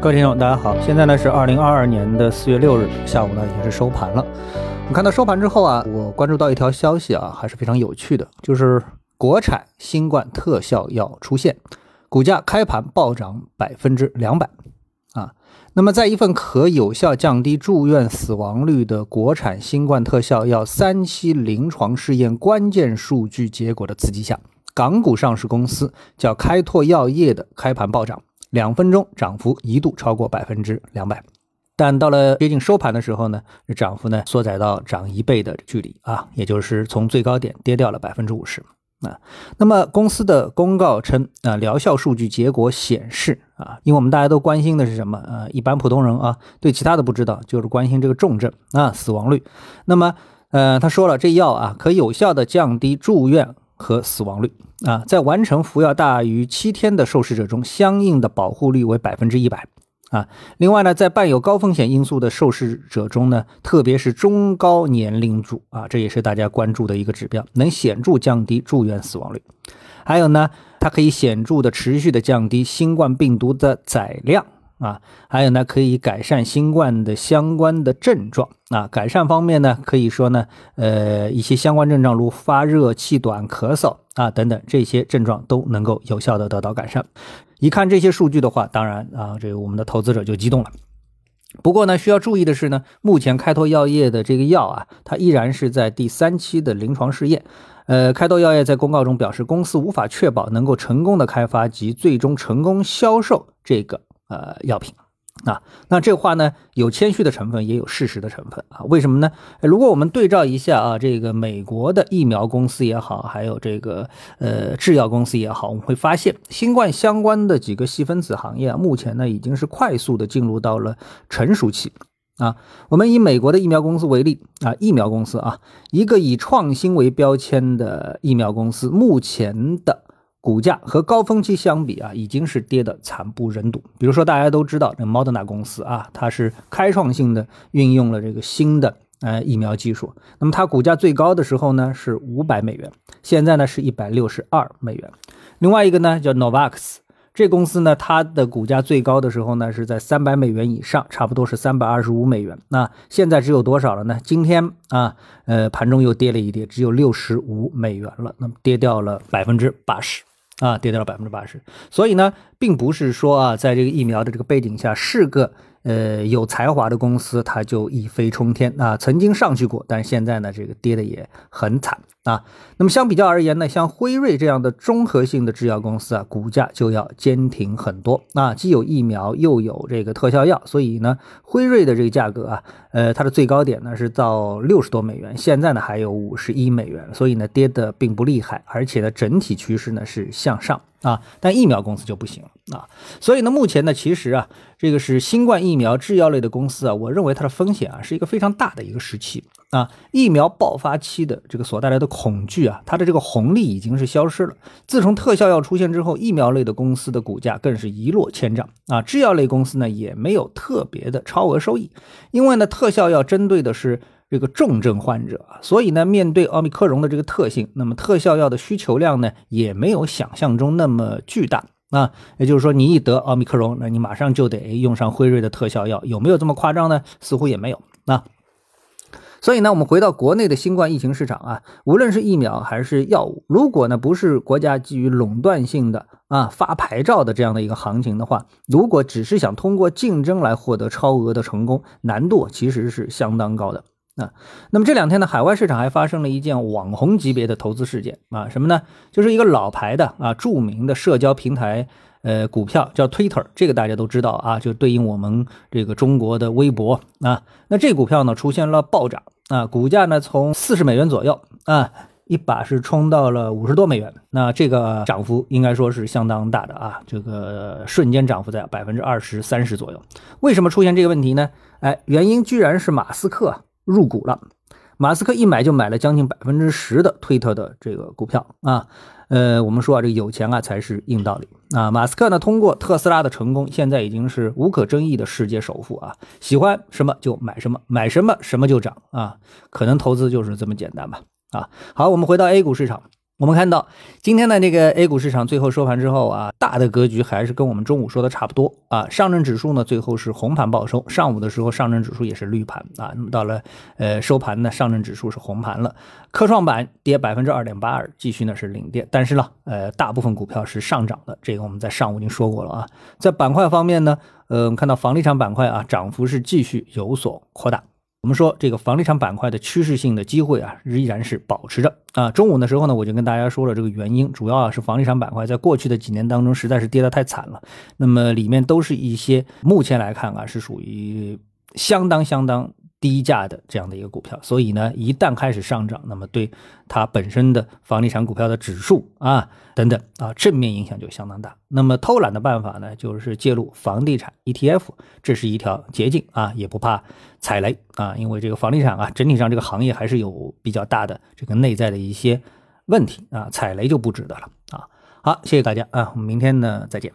各位听众，大家好，现在呢是二零二二年的四月六日下午呢，已经是收盘了。我们看到收盘之后啊，我关注到一条消息啊，还是非常有趣的，就是国产新冠特效药出现，股价开盘暴涨百分之两百啊。那么在一份可有效降低住院死亡率的国产新冠特效药三期临床试验关键数据结果的刺激下，港股上市公司叫开拓药业的开盘暴涨。两分钟涨幅一度超过百分之两百，但到了接近收盘的时候呢，这涨幅呢缩窄到涨一倍的距离啊，也就是从最高点跌掉了百分之五十啊。那么公司的公告称啊，疗效数据结果显示啊，因为我们大家都关心的是什么啊？一般普通人啊，对其他的不知道，就是关心这个重症啊死亡率。那么呃，他说了，这药啊可有效的降低住院。和死亡率啊，在完成服药大于七天的受试者中，相应的保护率为百分之一百啊。另外呢，在伴有高风险因素的受试者中呢，特别是中高年龄组啊，这也是大家关注的一个指标，能显著降低住院死亡率。还有呢，它可以显著的持续的降低新冠病毒的载量。啊，还有呢，可以改善新冠的相关的症状啊。改善方面呢，可以说呢，呃，一些相关症状如发热、气短、咳嗽啊等等，这些症状都能够有效的得到改善。一看这些数据的话，当然啊，这个我们的投资者就激动了。不过呢，需要注意的是呢，目前开拓药业的这个药啊，它依然是在第三期的临床试验。呃，开拓药业在公告中表示，公司无法确保能够成功的开发及最终成功销售这个。呃，药品啊，那这话呢有谦虚的成分，也有事实的成分啊。为什么呢？如果我们对照一下啊，这个美国的疫苗公司也好，还有这个呃制药公司也好，我们会发现，新冠相关的几个细分子行业啊，目前呢已经是快速的进入到了成熟期啊。我们以美国的疫苗公司为例啊，疫苗公司啊，一个以创新为标签的疫苗公司，目前的。股价和高峰期相比啊，已经是跌得惨不忍睹。比如说，大家都知道这 Moderna 公司啊，它是开创性的运用了这个新的呃疫苗技术。那么它股价最高的时候呢是五百美元，现在呢是一百六十二美元。另外一个呢叫 Novavax，这公司呢它的股价最高的时候呢是在三百美元以上，差不多是三百二十五美元。那现在只有多少了呢？今天啊，呃盘中又跌了一跌，只有六十五美元了，那么跌掉了百分之八十。啊，跌到了百分之八十，所以呢，并不是说啊，在这个疫苗的这个背景下，是个呃有才华的公司，它就一飞冲天啊，曾经上去过，但是现在呢，这个跌的也很惨。啊，那么相比较而言呢，像辉瑞这样的综合性的制药公司啊，股价就要坚挺很多啊，既有疫苗又有这个特效药，所以呢，辉瑞的这个价格啊，呃，它的最高点呢是到六十多美元，现在呢还有五十一美元，所以呢跌的并不厉害，而且呢整体趋势呢是向上。啊，但疫苗公司就不行了啊，所以呢，目前呢，其实啊，这个是新冠疫苗制药类的公司啊，我认为它的风险啊，是一个非常大的一个时期啊，疫苗爆发期的这个所带来的恐惧啊，它的这个红利已经是消失了。自从特效药出现之后，疫苗类的公司的股价更是一落千丈啊，制药类公司呢也没有特别的超额收益，因为呢，特效药针对的是。这个重症患者，所以呢，面对奥密克戎的这个特性，那么特效药的需求量呢，也没有想象中那么巨大啊。也就是说，你一得奥密克戎，那你马上就得用上辉瑞的特效药，有没有这么夸张呢？似乎也没有啊。所以呢，我们回到国内的新冠疫情市场啊，无论是疫苗还是药物，如果呢不是国家基于垄断性的啊发牌照的这样的一个行情的话，如果只是想通过竞争来获得超额的成功，难度其实是相当高的。啊，那么这两天呢，海外市场还发生了一件网红级别的投资事件啊，什么呢？就是一个老牌的啊著名的社交平台呃股票叫 Twitter，这个大家都知道啊，就对应我们这个中国的微博啊。那这股票呢出现了暴涨啊，股价呢从四十美元左右啊，一把是冲到了五十多美元，那这个涨幅应该说是相当大的啊，这个瞬间涨幅在百分之二十三十左右。为什么出现这个问题呢？哎，原因居然是马斯克。入股了，马斯克一买就买了将近百分之十的推特的这个股票啊，呃，我们说啊，这个有钱啊才是硬道理啊。马斯克呢，通过特斯拉的成功，现在已经是无可争议的世界首富啊，喜欢什么就买什么，买什么什么就涨啊，可能投资就是这么简单吧啊。好，我们回到 A 股市场我们看到今天的这个 A 股市场最后收盘之后啊，大的格局还是跟我们中午说的差不多啊。上证指数呢最后是红盘报收，上午的时候上证指数也是绿盘啊。那么到了呃收盘呢，上证指数是红盘了，科创板跌百分之二点八二，继续呢是领跌。但是呢，呃大部分股票是上涨的，这个我们在上午已经说过了啊。在板块方面呢，呃我们看到房地产板块啊涨幅是继续有所扩大。我们说这个房地产板块的趋势性的机会啊，依然是保持着啊。中午的时候呢，我就跟大家说了这个原因，主要啊是房地产板块在过去的几年当中实在是跌得太惨了。那么里面都是一些目前来看啊，是属于相当相当。低价的这样的一个股票，所以呢，一旦开始上涨，那么对它本身的房地产股票的指数啊等等啊正面影响就相当大。那么偷懒的办法呢，就是介入房地产 ETF，这是一条捷径啊，也不怕踩雷啊，因为这个房地产啊整体上这个行业还是有比较大的这个内在的一些问题啊，踩雷就不值得了啊。好，谢谢大家啊，我们明天呢再见。